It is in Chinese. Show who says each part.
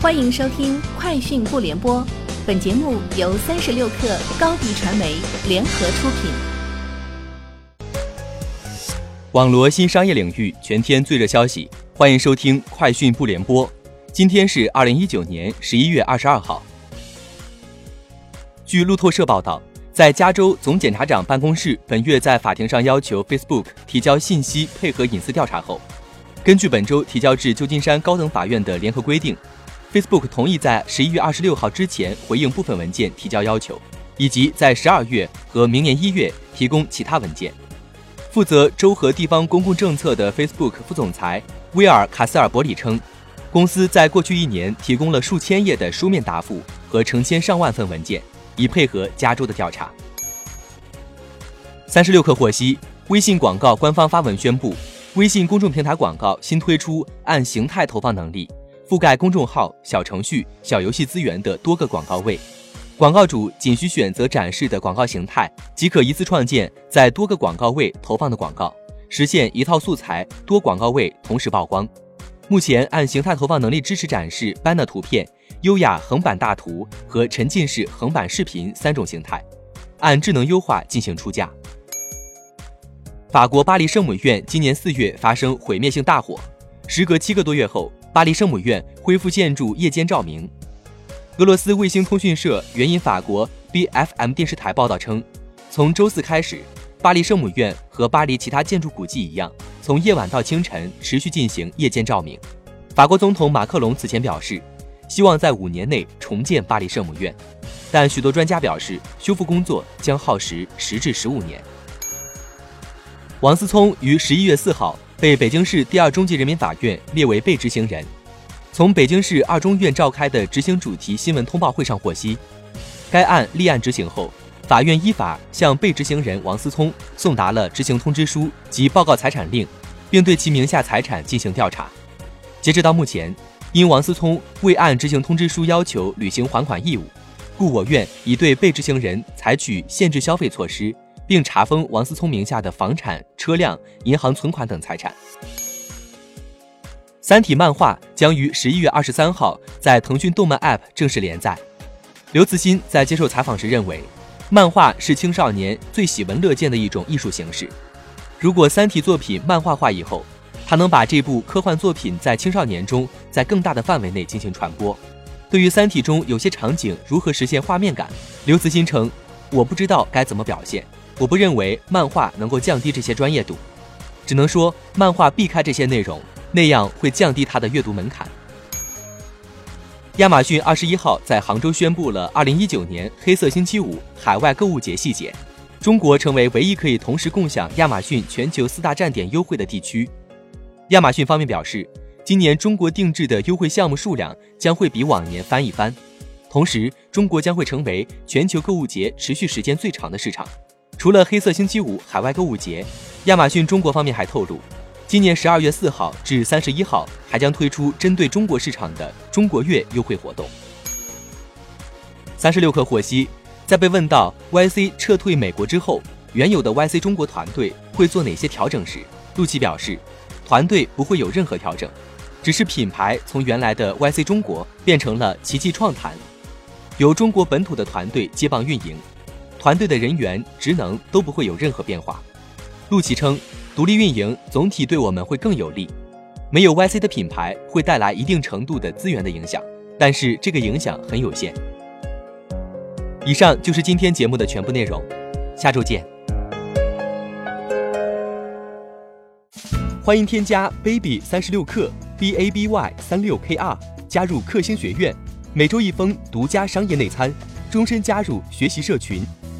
Speaker 1: 欢迎收听《快讯不联播》，本节目由三十六克高低传媒联合出品。
Speaker 2: 网罗新商业领域全天最热消息，欢迎收听《快讯不联播》。今天是二零一九年十一月二十二号。据路透社报道，在加州总检察长办公室本月在法庭上要求 Facebook 提交信息配合隐私调查后，根据本周提交至旧金山高等法院的联合规定。Facebook 同意在十一月二十六号之前回应部分文件提交要求，以及在十二月和明年一月提供其他文件。负责州和地方公共政策的 Facebook 副总裁威尔·卡斯尔伯里称，公司在过去一年提供了数千页的书面答复和成千上万份文件，以配合加州的调查。三十六氪获悉，微信广告官方发文宣布，微信公众平台广告新推出按形态投放能力。覆盖公众号、小程序、小游戏资源的多个广告位，广告主仅需选择展示的广告形态，即可一次创建在多个广告位投放的广告，实现一套素材多广告位同时曝光。目前按形态投放能力支持展示 banner 图片、优雅横版大图和沉浸式横版视频三种形态，按智能优化进行出价。法国巴黎圣母院今年四月发生毁灭性大火，时隔七个多月后。巴黎圣母院恢复建筑夜间照明。俄罗斯卫星通讯社援引法国 BFM 电视台报道称，从周四开始，巴黎圣母院和巴黎其他建筑古迹一样，从夜晚到清晨持续进行夜间照明。法国总统马克龙此前表示，希望在五年内重建巴黎圣母院，但许多专家表示，修复工作将耗时十至十五年。王思聪于十一月四号。被北京市第二中级人民法院列为被执行人。从北京市二中院召开的执行主题新闻通报会上获悉，该案立案执行后，法院依法向被执行人王思聪送达了执行通知书及报告财产令，并对其名下财产进行调查。截止到目前，因王思聪未按执行通知书要求履行还款义务，故我院已对被执行人采取限制消费措施。并查封王思聪名下的房产、车辆、银行存款等财产。《三体》漫画将于十一月二十三号在腾讯动漫 App 正式连载。刘慈欣在接受采访时认为，漫画是青少年最喜闻乐见的一种艺术形式。如果《三体》作品漫画化以后，他能把这部科幻作品在青少年中在更大的范围内进行传播。对于《三体》中有些场景如何实现画面感，刘慈欣称：“我不知道该怎么表现。”我不认为漫画能够降低这些专业度，只能说漫画避开这些内容，那样会降低它的阅读门槛。亚马逊二十一号在杭州宣布了二零一九年黑色星期五海外购物节细节，中国成为唯一可以同时共享亚马逊全球四大站点优惠的地区。亚马逊方面表示，今年中国定制的优惠项目数量将会比往年翻一番，同时中国将会成为全球购物节持续时间最长的市场。除了黑色星期五海外购物节，亚马逊中国方面还透露，今年十二月四号至三十一号还将推出针对中国市场的中国月优惠活动。三十六氪获悉，在被问到 YC 撤退美国之后，原有的 YC 中国团队会做哪些调整时，陆琪表示，团队不会有任何调整，只是品牌从原来的 YC 中国变成了奇迹创坛，由中国本土的团队接棒运营。团队的人员职能都不会有任何变化。陆琪称，独立运营总体对我们会更有利。没有 YC 的品牌会带来一定程度的资源的影响，但是这个影响很有限。以上就是今天节目的全部内容，下周见。欢迎添加 baby 三十六克 b a b y 三六 k r 加入克星学院，每周一封独家商业内参，终身加入学习社群。